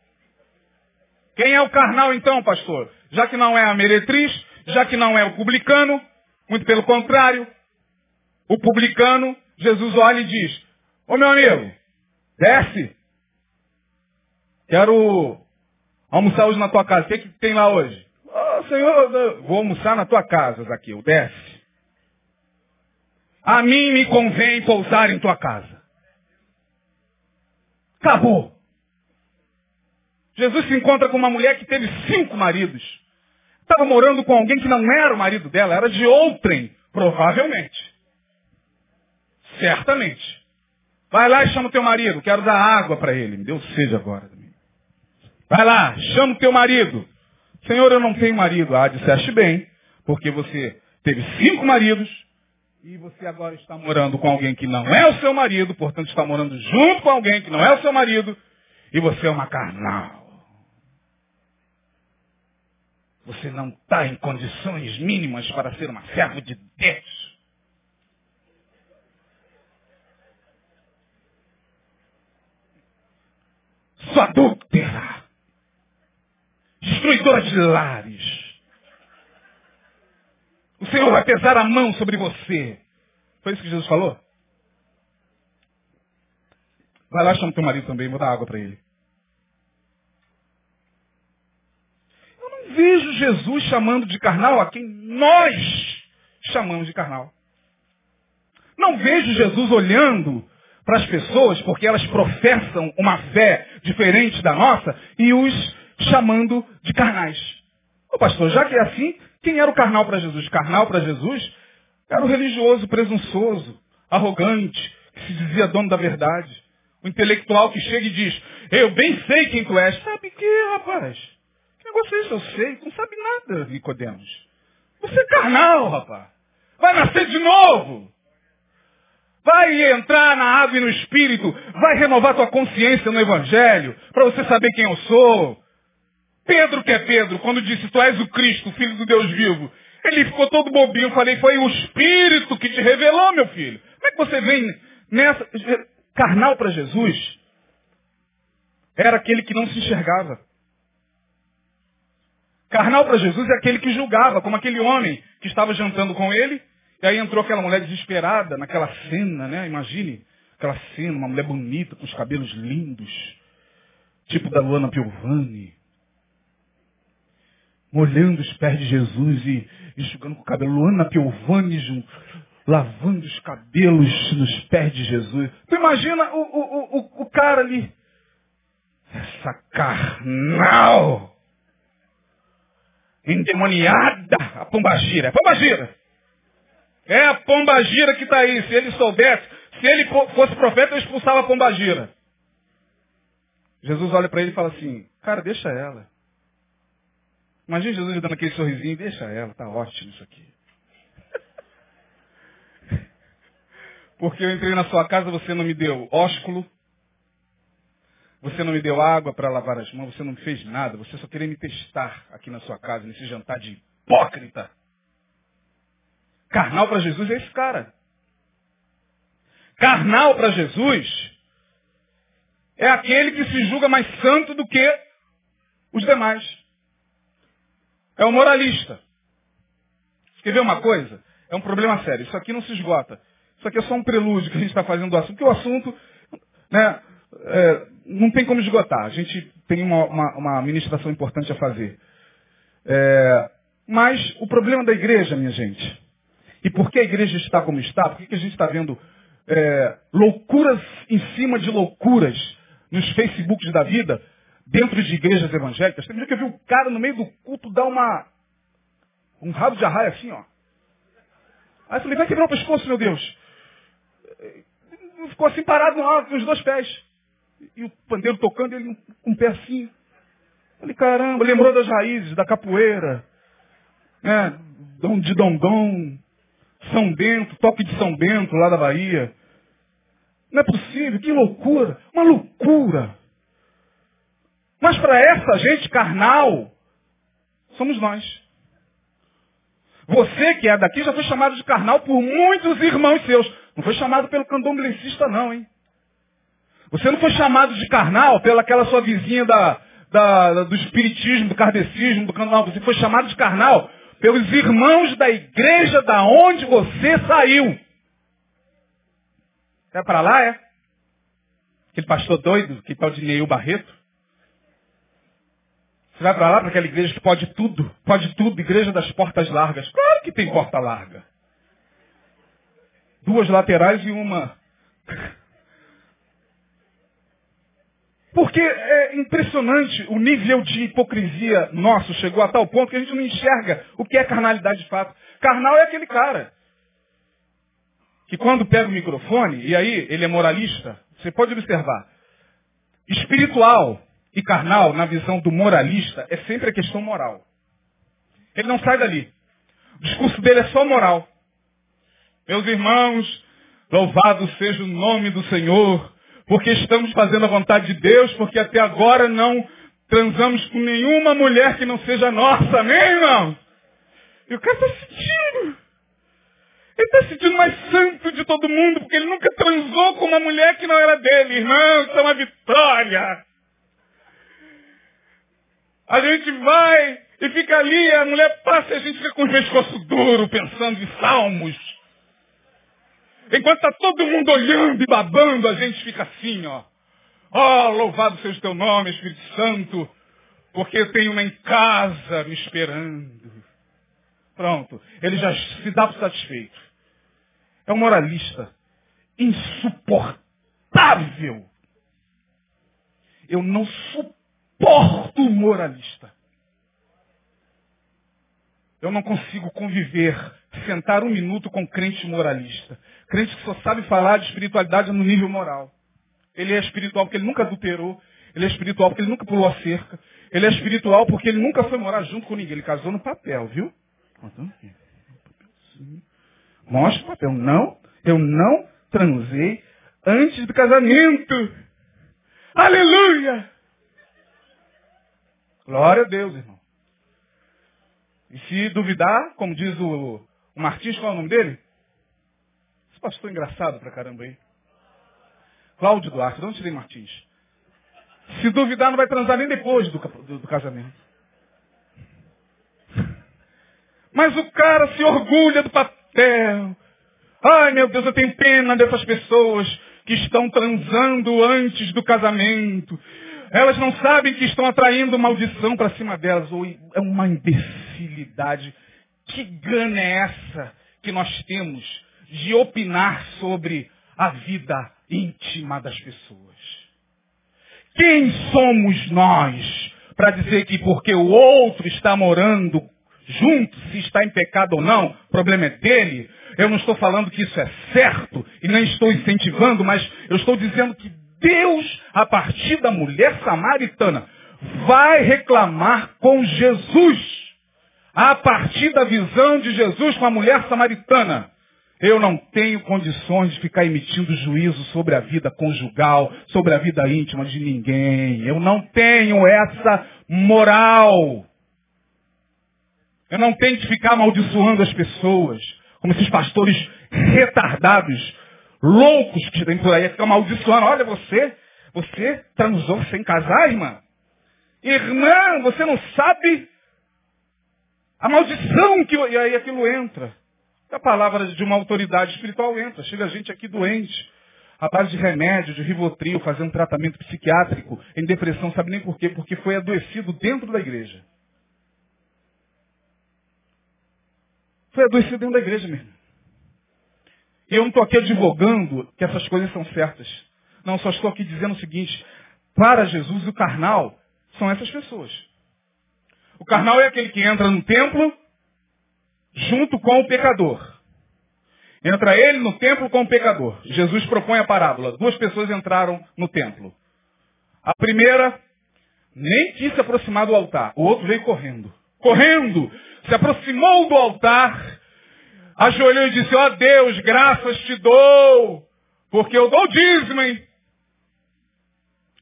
Quem é o carnal então, pastor? Já que não é a meretriz, já que não é o publicano, muito pelo contrário, o publicano, Jesus olha e diz, ô meu amigo, desce. Quero almoçar hoje na tua casa. O que, que tem lá hoje? Oh, senhor, vou almoçar na tua casa, Zaqueu. Desce. A mim me convém pousar em tua casa. Acabou. Jesus se encontra com uma mulher que teve cinco maridos. Estava morando com alguém que não era o marido dela, era de outrem, provavelmente. Certamente. Vai lá e chama o teu marido, quero dar água para ele. Me deu sede agora. Vai lá, chama o teu marido. Senhor, eu não tenho marido. Ah, disseste bem, porque você teve cinco maridos, e você agora está morando com alguém que não é o seu marido, portanto está morando junto com alguém que não é o seu marido, e você é uma carnal. Você não está em condições mínimas para ser uma serva de Deus. Sua adúltera. Destruidora de lares. O Senhor vai pesar a mão sobre você. Foi isso que Jesus falou? Vai lá, chama teu marido também, vou dar água para ele. Eu não vejo Jesus chamando de carnal a quem nós chamamos de carnal. Não vejo Jesus olhando para as pessoas, porque elas professam uma fé diferente da nossa, e os chamando de carnais. Ô pastor, já que é assim, quem era o carnal para Jesus? Carnal para Jesus era o religioso presunçoso, arrogante, que se dizia dono da verdade. O intelectual que chega e diz, eu bem sei quem tu és. Sabe que, rapaz? Que negócio é esse? Eu sei. Tu não sabe nada, Nicodemos. Você é carnal, rapaz. Vai nascer de novo. Vai entrar na água e no espírito. Vai renovar tua consciência no evangelho. Para você saber quem eu sou. Pedro que é Pedro, quando disse, tu és o Cristo, Filho do Deus vivo, ele ficou todo bobinho. Falei, foi o Espírito que te revelou, meu filho. Como é que você vem nessa... Carnal para Jesus era aquele que não se enxergava. Carnal para Jesus é aquele que julgava, como aquele homem que estava jantando com ele, e aí entrou aquela mulher desesperada naquela cena, né? Imagine aquela cena, uma mulher bonita, com os cabelos lindos, tipo da Luana Piovani molhando os pés de Jesus e enxugando com o cabelo. Luana Piovani lavando os cabelos nos pés de Jesus. Tu imagina o, o, o, o cara ali. Essa carnal. Endemoniada. A pombagira. É pombagira. É a pombagira que está aí. Se ele soubesse, se ele fosse profeta, eu expulsava a pombagira. Jesus olha para ele e fala assim, cara, deixa ela. Imagina Jesus dando aquele sorrisinho, deixa ela, tá ótimo isso aqui. Porque eu entrei na sua casa, você não me deu ósculo, Você não me deu água para lavar as mãos, você não fez nada, você só queria me testar aqui na sua casa, nesse jantar de hipócrita. Carnal para Jesus é esse cara. Carnal para Jesus é aquele que se julga mais santo do que os demais. É o moralista. Quer ver uma coisa? É um problema sério. Isso aqui não se esgota. Isso aqui é só um prelúdio que a gente está fazendo do assunto, porque o assunto né, é, não tem como esgotar. A gente tem uma, uma, uma ministração importante a fazer. É, mas o problema da igreja, minha gente, e por que a igreja está como está, por que a gente está vendo é, loucuras em cima de loucuras nos Facebooks da vida, dentro de igrejas evangélicas. Tem dia que eu vi um cara no meio do culto dar uma. um rabo de arraia assim, ó. Aí eu falei, vai quebrar o pescoço, meu Deus. Ficou assim parado no alto, com os dois pés. E o pandeiro tocando, ele com um pé assim. Eu falei, caramba, lembrou das raízes, da capoeira. Né? De Dom. São Bento, toque de São Bento, lá da Bahia. Não é possível, que loucura, uma loucura. Mas para essa gente carnal, somos nós. Você que é daqui já foi chamado de carnal por muitos irmãos seus. Não foi chamado pelo candomblessista não, hein? Você não foi chamado de carnal pelaquela sua vizinha da, da, do espiritismo, do kardecismo, do candomblé. Você foi chamado de carnal pelos irmãos da igreja da onde você saiu. É para lá, é? Aquele pastor doido, que tal de Neil Barreto? Você vai para lá, para aquela igreja que pode tudo, pode tudo, igreja das portas largas. Claro que tem porta larga. Duas laterais e uma. Porque é impressionante o nível de hipocrisia nosso chegou a tal ponto que a gente não enxerga o que é carnalidade de fato. Carnal é aquele cara que quando pega o microfone, e aí ele é moralista, você pode observar, espiritual e carnal, na visão do moralista, é sempre a questão moral. Ele não sai dali. O discurso dele é só moral. Meus irmãos, louvado seja o nome do Senhor, porque estamos fazendo a vontade de Deus, porque até agora não transamos com nenhuma mulher que não seja nossa, amém, irmão? E o cara está sentindo. Ele está se sentindo mais santo de todo mundo, porque ele nunca transou com uma mulher que não era dele. Irmão, isso é uma vitória. A gente vai e fica ali, a mulher passa e a gente fica com o pescoço duro, pensando em salmos. Enquanto está todo mundo olhando e babando, a gente fica assim, ó. Oh, louvado seja o teu nome, Espírito Santo, porque eu tenho uma em casa me esperando. Pronto. Ele já se dá por satisfeito. É um moralista. Insuportável. Eu não suporto o moralista. Eu não consigo conviver, sentar um minuto com crente moralista. Crente que só sabe falar de espiritualidade no nível moral. Ele é espiritual porque ele nunca adulterou. Ele é espiritual porque ele nunca pulou a cerca. Ele é espiritual porque ele nunca foi morar junto com ninguém. Ele casou no papel, viu? Mostra o papel. Não, eu não transei antes do casamento. Aleluia! Glória a Deus, irmão. E se duvidar, como diz o, o Martins, qual é o nome dele? Esse pastor engraçado pra caramba aí. Cláudio Duarte, de onde tirei Martins? Se duvidar, não vai transar nem depois do, do, do casamento. Mas o cara se orgulha do papel. Ai meu Deus, eu tenho pena dessas pessoas que estão transando antes do casamento. Elas não sabem que estão atraindo maldição para cima delas. Ou é uma imbecilidade. Que gana é essa que nós temos de opinar sobre a vida íntima das pessoas? Quem somos nós para dizer que porque o outro está morando junto, se está em pecado ou não, o problema é dele. Eu não estou falando que isso é certo e nem estou incentivando, mas eu estou dizendo que Deus, a partir da mulher samaritana, vai reclamar com Jesus. A partir da visão de Jesus com a mulher samaritana. Eu não tenho condições de ficar emitindo juízo sobre a vida conjugal, sobre a vida íntima de ninguém. Eu não tenho essa moral. Eu não tenho que ficar amaldiçoando as pessoas, como esses pastores retardados, loucos que tem por aí, ficam amaldiçoando. Olha você, você transou sem casar, irmã? Irmã, você não sabe a maldição que... E aí aquilo entra. A palavra de uma autoridade espiritual entra. Chega gente aqui doente, a base de remédio, de rivotril, fazendo tratamento psiquiátrico, em depressão, sabe nem por quê? Porque foi adoecido dentro da igreja. Foi adoecido dentro da igreja mesmo. E eu não estou aqui advogando que essas coisas são certas. Não, só estou aqui dizendo o seguinte, para Jesus o carnal são essas pessoas. O carnal é aquele que entra no templo junto com o pecador. Entra ele no templo com o pecador. Jesus propõe a parábola. Duas pessoas entraram no templo. A primeira nem quis se aproximar do altar. O outro veio correndo. Correndo! Se aproximou do altar, ajoelhou e disse, ó oh, Deus, graças te dou, porque eu dou dízimo, hein?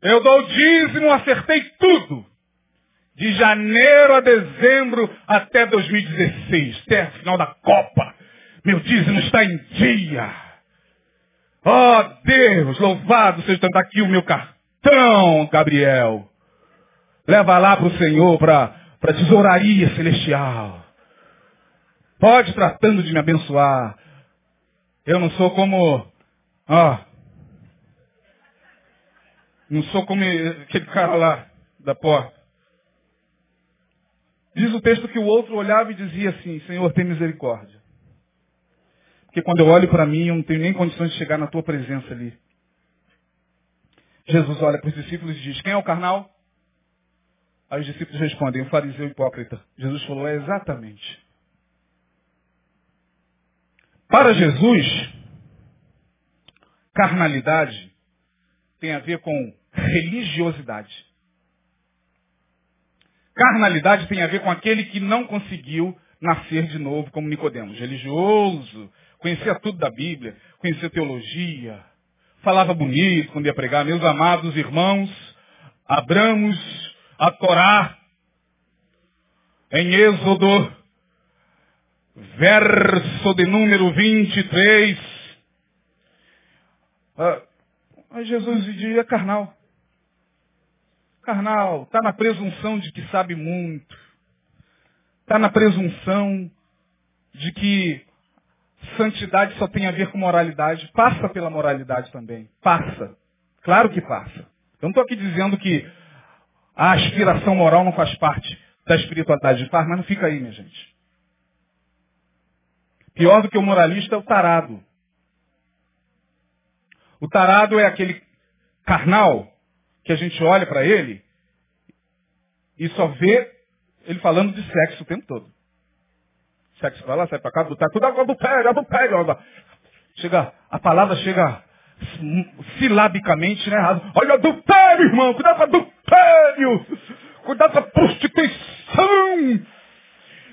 Eu dou dízimo, acertei tudo de janeiro a dezembro até 2016, até final da Copa. Meu dízimo está em dia. Oh Deus, louvado seja tanto aqui o meu cartão, Gabriel. Leva lá para o Senhor, para a tesouraria celestial. Pode tratando de me abençoar. Eu não sou como, ó, não sou como aquele cara lá da porta. Diz o texto que o outro olhava e dizia assim, Senhor, tem misericórdia. Porque quando eu olho para mim, eu não tenho nem condições de chegar na tua presença ali. Jesus olha para os discípulos e diz, quem é o carnal? Aí os discípulos respondem, o fariseu hipócrita. Jesus falou, é exatamente. Para Jesus, carnalidade tem a ver com religiosidade. Carnalidade tem a ver com aquele que não conseguiu nascer de novo como Nicodemos, religioso, conhecia tudo da Bíblia, conhecia teologia, falava bonito quando ia pregar. Meus amados irmãos, abramos a Torá em Êxodo, verso de número 23. Ah, Jesus dizia carnal carnal, está na presunção de que sabe muito, está na presunção de que santidade só tem a ver com moralidade, passa pela moralidade também, passa, claro que passa. Eu não estou aqui dizendo que a aspiração moral não faz parte da espiritualidade, faz, mas não fica aí, minha gente. Pior do que o moralista é o tarado. O tarado é aquele carnal que a gente olha para ele e só vê ele falando de sexo o tempo todo. Sexo para lá, sai para cá, do tudo do pega. Chega, a palavra chega silabicamente, né? Olha do pé, irmão, cuidado com adultério, cuidado com a prostituição.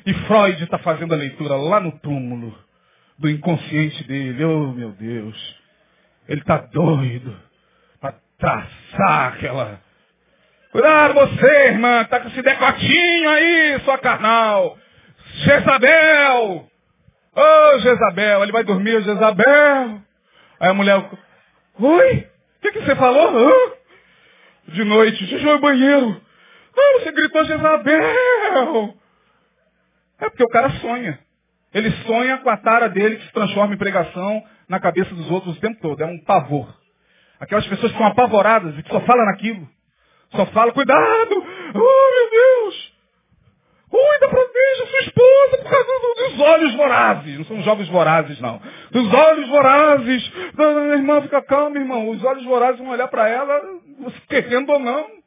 E Freud está fazendo a leitura lá no túmulo do inconsciente dele. Oh, meu Deus. Ele está doido traçar aquela. Cuidado você, irmã, tá com esse decotinho aí, sua carnal. Jezabel! Oh, Jezabel, ele vai dormir, Jezabel. Aí a mulher, oi? O que, que você falou? Hã? De noite, ao banheiro. Ah, você gritou Jezabel. É porque o cara sonha. Ele sonha com a tara dele que se transforma em pregação na cabeça dos outros o tempo todo. É um pavor. Aquelas pessoas que são apavoradas e que só falam naquilo. Só falam, cuidado! Oh, meu Deus! Cuida, proteja sua esposa por causa dos olhos vorazes. Não são jovens vorazes, não. Dos olhos vorazes. Minha irmã, fica calma, irmão. Os olhos vorazes vão olhar para ela, querendo ou não.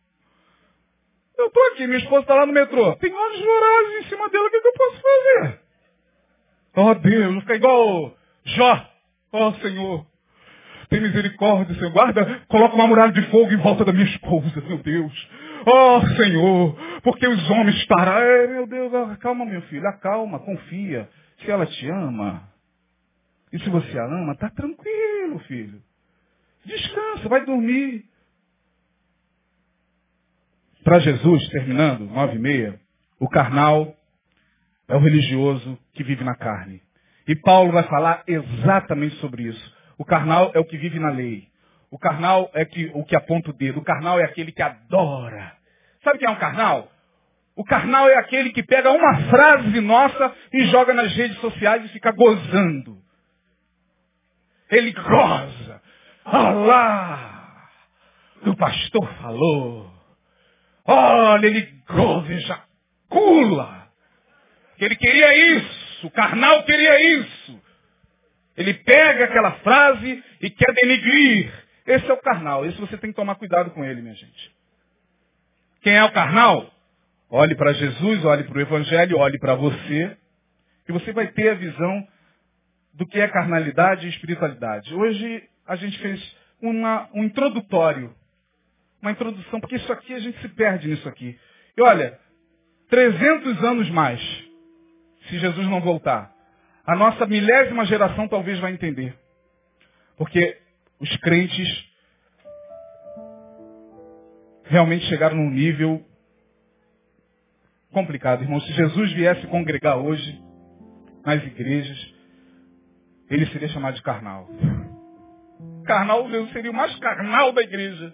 Eu estou aqui, minha esposa está lá no metrô. Tem olhos vorazes em cima dela, o que, que eu posso fazer? Oh, Deus, não fica igual Jó. Oh, Senhor. Tem misericórdia, Senhor. Guarda, coloca uma muralha de fogo em volta da minha esposa, meu Deus. Oh, Senhor, porque os homens estarão. É, meu Deus, acalma, meu filho, acalma, confia. Se ela te ama, E se você a ama, tá tranquilo, filho. Descansa, vai dormir. Para Jesus, terminando, nove e meia, o carnal é o religioso que vive na carne. E Paulo vai falar exatamente sobre isso. O carnal é o que vive na lei. O carnal é que, o que aponta o dedo. O carnal é aquele que adora. Sabe o que é um carnal? O carnal é aquele que pega uma frase nossa e joga nas redes sociais e fica gozando. Ele goza. Olha lá! O pastor falou. Olha, ele goza, ejacula. Ele queria isso. O carnal queria isso. Ele pega aquela frase e quer denigrir. Esse é o carnal. Esse você tem que tomar cuidado com ele, minha gente. Quem é o carnal? Olhe para Jesus, olhe para o Evangelho, olhe para você. E você vai ter a visão do que é carnalidade e espiritualidade. Hoje a gente fez uma, um introdutório. Uma introdução, porque isso aqui a gente se perde nisso aqui. E olha, 300 anos mais, se Jesus não voltar, a nossa milésima geração talvez vai entender. Porque os crentes realmente chegaram num nível complicado, irmão. Se Jesus viesse congregar hoje nas igrejas, ele seria chamado de carnal. Carnal, Jesus seria o mais carnal da igreja.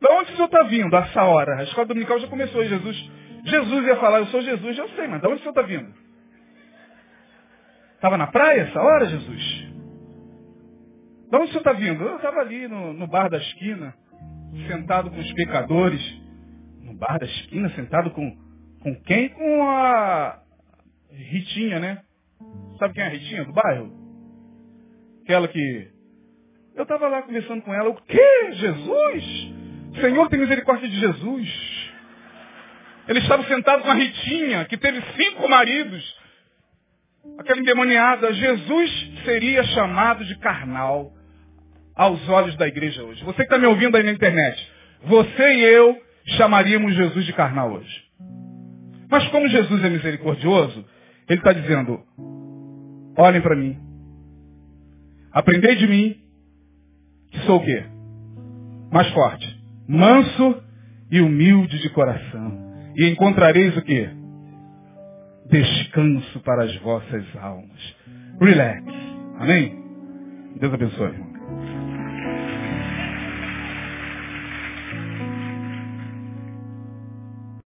De onde o senhor está vindo a essa hora? A escola dominical já começou. Jesus, Jesus ia falar, eu sou Jesus, eu sei, mas de onde o senhor está vindo? Estava na praia essa hora, Jesus? De onde o senhor está vindo? Eu estava ali no, no bar da esquina, sentado com os pecadores. No bar da esquina, sentado com, com quem? Com a Ritinha, né? Sabe quem é a Ritinha do bairro? Aquela que. Eu estava lá conversando com ela. O quê? Jesus? Senhor, tem misericórdia de Jesus. Ele estava sentado com a Ritinha, que teve cinco maridos. Aquela endemoniada. Jesus seria chamado de carnal aos olhos da igreja hoje. Você que está me ouvindo aí na internet. Você e eu chamaríamos Jesus de carnal hoje. Mas como Jesus é misericordioso, ele está dizendo, olhem para mim. Aprendei de mim, que sou o quê? Mais forte. Manso e humilde de coração. E encontrareis o quê? Descanso para as vossas almas. Relax. Amém? Deus abençoe.